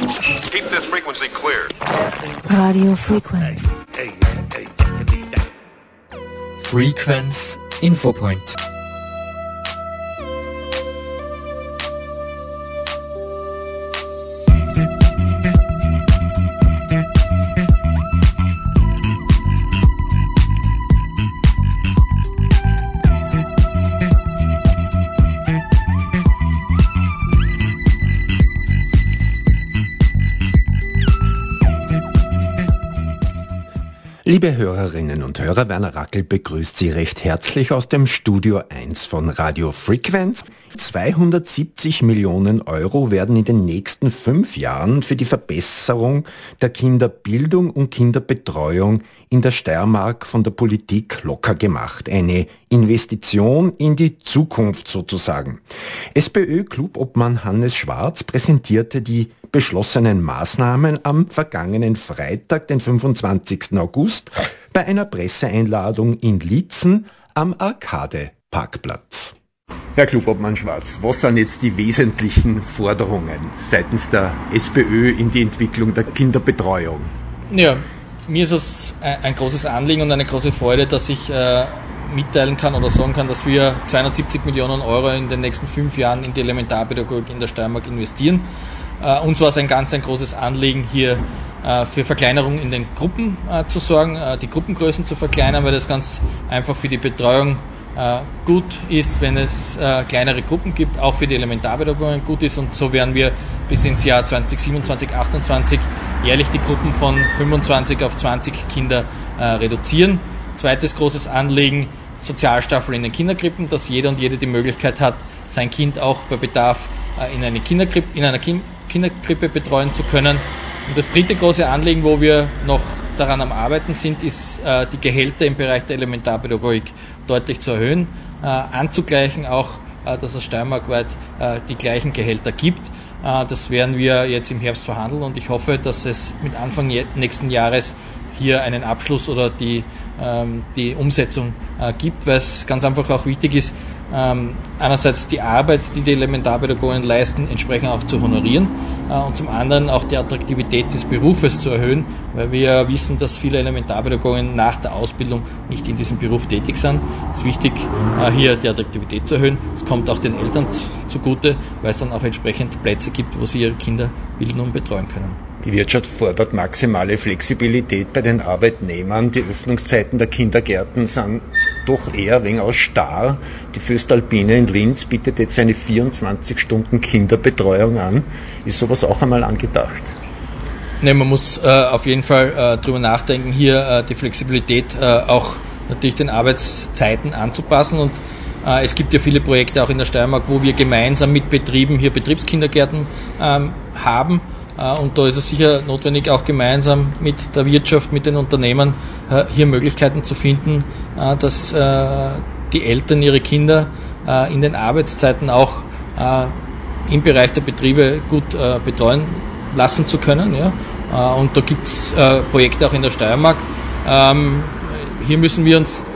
Keep this frequency clear. Radio Frequenz. Frequenz Infopoint. Liebe Hörerinnen und Hörer, Werner Rackel begrüßt Sie recht herzlich aus dem Studio 1 von Radio Frequenz. 270 Millionen Euro werden in den nächsten fünf Jahren für die Verbesserung der Kinderbildung und Kinderbetreuung in der Steiermark von der Politik locker gemacht. Eine Investition in die Zukunft sozusagen. SPÖ-Clubobmann Hannes Schwarz präsentierte die beschlossenen Maßnahmen am vergangenen Freitag, den 25. August, bei einer Presseeinladung in Lietzen am Arcade-Parkplatz. Herr Klubobmann Schwarz, was sind jetzt die wesentlichen Forderungen seitens der SPÖ in die Entwicklung der Kinderbetreuung? Ja, mir ist es ein großes Anliegen und eine große Freude, dass ich äh, mitteilen kann oder sagen kann, dass wir 270 Millionen Euro in den nächsten fünf Jahren in die Elementarpädagogik in der Steiermark investieren. Äh, uns war es ein ganz ein großes Anliegen, hier äh, für Verkleinerung in den Gruppen äh, zu sorgen, die Gruppengrößen zu verkleinern, weil das ganz einfach für die Betreuung gut ist, wenn es kleinere Gruppen gibt, auch für die Elementarpädagogik gut ist und so werden wir bis ins Jahr 2027, 2028 jährlich die Gruppen von 25 auf 20 Kinder reduzieren. Zweites großes Anliegen, Sozialstaffel in den Kinderkrippen, dass jeder und jede die Möglichkeit hat, sein Kind auch bei Bedarf in, eine Kinderkrippe, in einer kind Kinderkrippe betreuen zu können. Und das dritte große Anliegen, wo wir noch daran am Arbeiten sind, ist äh, die Gehälter im Bereich der Elementarpädagogik deutlich zu erhöhen, äh, anzugleichen auch, äh, dass es steiermarkweit äh, die gleichen Gehälter gibt. Äh, das werden wir jetzt im Herbst verhandeln und ich hoffe, dass es mit Anfang nächsten Jahres hier einen Abschluss oder die, ähm, die Umsetzung äh, gibt, weil es ganz einfach auch wichtig ist, ähm, einerseits die Arbeit, die die Elementarpädagogen leisten, entsprechend auch zu honorieren äh, und zum anderen auch die Attraktivität des Berufes zu erhöhen, weil wir wissen, dass viele Elementarpädagogen nach der Ausbildung nicht in diesem Beruf tätig sind. Es ist wichtig, äh, hier die Attraktivität zu erhöhen. Es kommt auch den Eltern zugute, weil es dann auch entsprechend Plätze gibt, wo sie ihre Kinder bilden und betreuen können. Die Wirtschaft fordert maximale Flexibilität bei den Arbeitnehmern. Die Öffnungszeiten der Kindergärten sind doch eher wegen aus starr. Die Föstalpine in Linz bietet jetzt eine 24 Stunden Kinderbetreuung an. Ist sowas auch einmal angedacht? Ne, man muss äh, auf jeden Fall äh, drüber nachdenken, hier äh, die Flexibilität äh, auch natürlich den Arbeitszeiten anzupassen und äh, es gibt ja viele Projekte auch in der Steiermark, wo wir gemeinsam mit Betrieben hier Betriebskindergärten ähm, haben und da ist es sicher notwendig, auch gemeinsam mit der Wirtschaft, mit den Unternehmen äh, hier Möglichkeiten zu finden, äh, dass die Eltern ihre Kinder in den Arbeitszeiten auch im Bereich der Betriebe gut betreuen lassen zu können. Und da gibt es Projekte auch in der Steiermark. Ähm, hier müssen wir uns äh,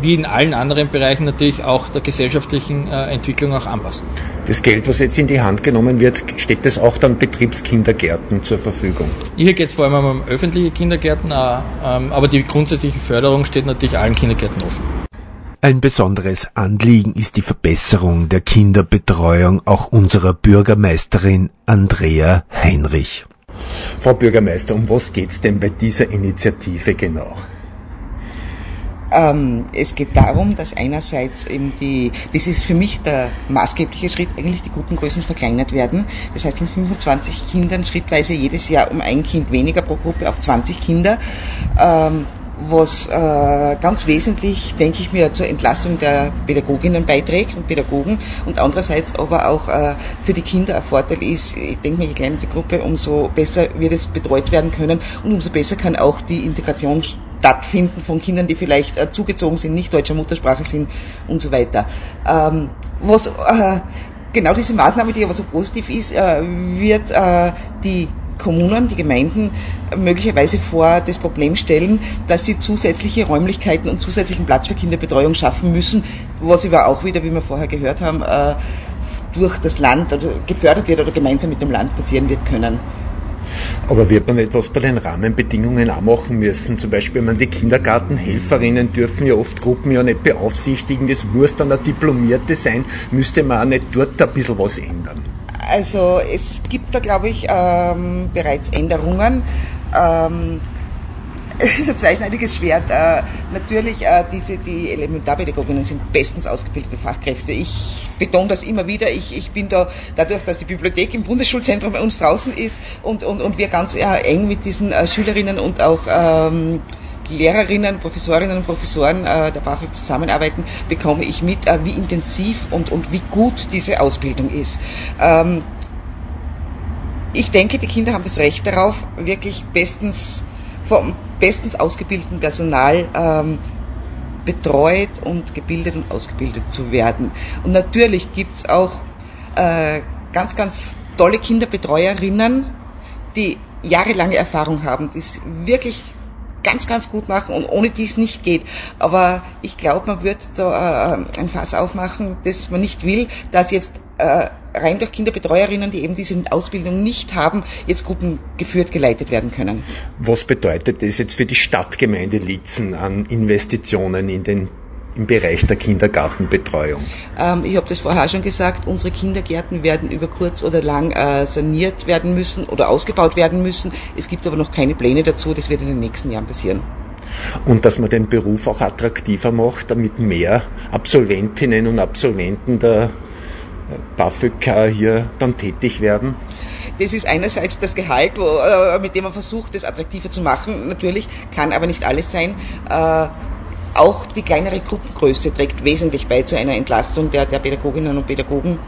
wie in allen anderen Bereichen natürlich auch der gesellschaftlichen äh, Entwicklung auch anpassen. Das Geld, was jetzt in die Hand genommen wird, steht das auch dann Betriebskindergärten zur Verfügung? Hier geht es vor allem um öffentliche Kindergärten, äh, ähm, aber die grundsätzliche Förderung steht natürlich allen Kindergärten offen. Ein besonderes Anliegen ist die Verbesserung der Kinderbetreuung auch unserer Bürgermeisterin Andrea Heinrich. Frau Bürgermeister, um was geht es denn bei dieser Initiative genau? Ähm, es geht darum, dass einerseits eben die, das ist für mich der maßgebliche Schritt, eigentlich die Gruppengrößen verkleinert werden. Das heißt von 25 Kindern schrittweise jedes Jahr um ein Kind weniger pro Gruppe auf 20 Kinder. Ähm, was äh, ganz wesentlich, denke ich mir, zur Entlastung der Pädagoginnen beiträgt und Pädagogen und andererseits aber auch äh, für die Kinder ein Vorteil ist, ich denke mir, je kleiner die Gruppe, umso besser wird es betreut werden können und umso besser kann auch die Integration stattfinden von Kindern, die vielleicht äh, zugezogen sind, nicht deutscher Muttersprache sind und so weiter. Ähm, was äh, genau diese Maßnahme, die aber so positiv ist, äh, wird äh, die Kommunen, die Gemeinden möglicherweise vor das Problem stellen, dass sie zusätzliche Räumlichkeiten und zusätzlichen Platz für Kinderbetreuung schaffen müssen, was aber auch wieder, wie wir vorher gehört haben, äh, durch das Land oder gefördert wird oder gemeinsam mit dem Land passieren wird können. Aber wird man etwas bei den Rahmenbedingungen auch machen müssen? Zum Beispiel, man die Kindergartenhelferinnen dürfen ja oft Gruppen ja nicht beaufsichtigen. Das muss dann eine Diplomierte sein. Müsste man auch nicht dort ein bisschen was ändern? Also es gibt da, glaube ich, ähm, bereits Änderungen. Ähm, es ist ein zweischneidiges Schwert. Äh, natürlich, äh, diese, die Elementarpädagoginnen sind bestens ausgebildete Fachkräfte. Ich betone das immer wieder. Ich, ich bin da, dadurch, dass die Bibliothek im Bundesschulzentrum bei uns draußen ist und, und, und wir ganz äh, eng mit diesen äh, Schülerinnen und auch ähm, Lehrerinnen, Professorinnen und Professoren äh, der BAföG zusammenarbeiten, bekomme ich mit, äh, wie intensiv und, und wie gut diese Ausbildung ist. Ähm, ich denke, die Kinder haben das Recht darauf, wirklich bestens vom bestens ausgebildeten Personal ähm, betreut und gebildet und ausgebildet zu werden. Und natürlich gibt's auch äh, ganz, ganz tolle Kinderbetreuerinnen, die jahrelange Erfahrung haben, die es wirklich ganz, ganz gut machen und ohne die es nicht geht. Aber ich glaube, man wird da äh, ein Fass aufmachen, das man nicht will, dass jetzt rein durch Kinderbetreuerinnen, die eben diese Ausbildung nicht haben, jetzt Gruppen geführt, geleitet werden können. Was bedeutet das jetzt für die Stadtgemeinde Litzen an Investitionen in den im Bereich der Kindergartenbetreuung? Ähm, ich habe das vorher schon gesagt, unsere Kindergärten werden über kurz oder lang äh, saniert werden müssen oder ausgebaut werden müssen. Es gibt aber noch keine Pläne dazu, das wird in den nächsten Jahren passieren. Und dass man den Beruf auch attraktiver macht, damit mehr Absolventinnen und Absolventen der BAföG hier dann tätig werden? Das ist einerseits das Gehalt, wo, äh, mit dem man versucht, das attraktiver zu machen. Natürlich kann aber nicht alles sein. Äh, auch die kleinere Gruppengröße trägt wesentlich bei zu einer Entlastung der, der Pädagoginnen und Pädagogen,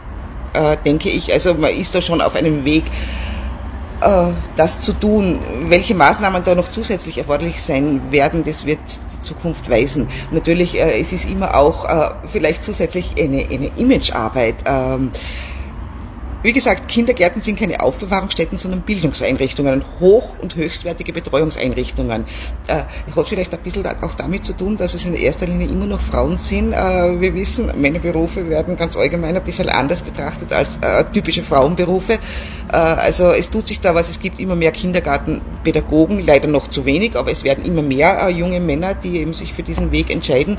äh, denke ich. Also man ist da schon auf einem Weg, äh, das zu tun. Welche Maßnahmen da noch zusätzlich erforderlich sein werden, das wird Zukunft weisen. Natürlich, äh, es ist immer auch äh, vielleicht zusätzlich eine, eine Imagearbeit. Ähm, wie gesagt, Kindergärten sind keine Aufbewahrungsstätten, sondern Bildungseinrichtungen, hoch- und höchstwertige Betreuungseinrichtungen. Äh, hat vielleicht ein bisschen auch damit zu tun, dass es in erster Linie immer noch Frauen sind. Äh, wir wissen, Männerberufe werden ganz allgemein ein bisschen anders betrachtet als äh, typische Frauenberufe. Äh, also es tut sich da was, es gibt immer mehr Kindergartenpädagogen, leider noch zu wenig, aber es werden immer mehr äh, junge Männer, die eben sich für diesen Weg entscheiden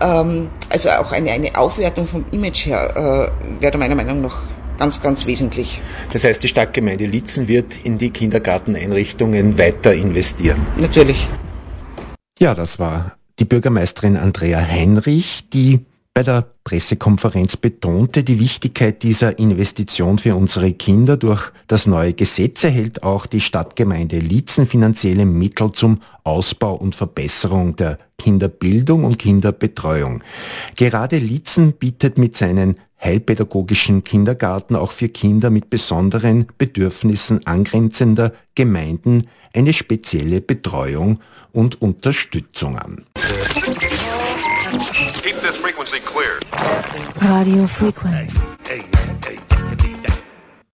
ähm, also auch eine, eine Aufwertung vom Image her äh, wäre meiner Meinung nach ganz, ganz wesentlich. Das heißt, die Stadtgemeinde Litzen wird in die Kindergarteneinrichtungen weiter investieren. Natürlich. Ja, das war die Bürgermeisterin Andrea Heinrich, die bei der Pressekonferenz betonte die Wichtigkeit dieser Investition für unsere Kinder. Durch das neue Gesetz erhält auch die Stadtgemeinde Litzen finanzielle Mittel zum Ausbau und Verbesserung der Kinderbildung und Kinderbetreuung. Gerade Litzen bietet mit seinen heilpädagogischen Kindergarten auch für Kinder mit besonderen Bedürfnissen angrenzender Gemeinden eine spezielle Betreuung und Unterstützung an. frequency clear. Audio frequency. Hey, hey.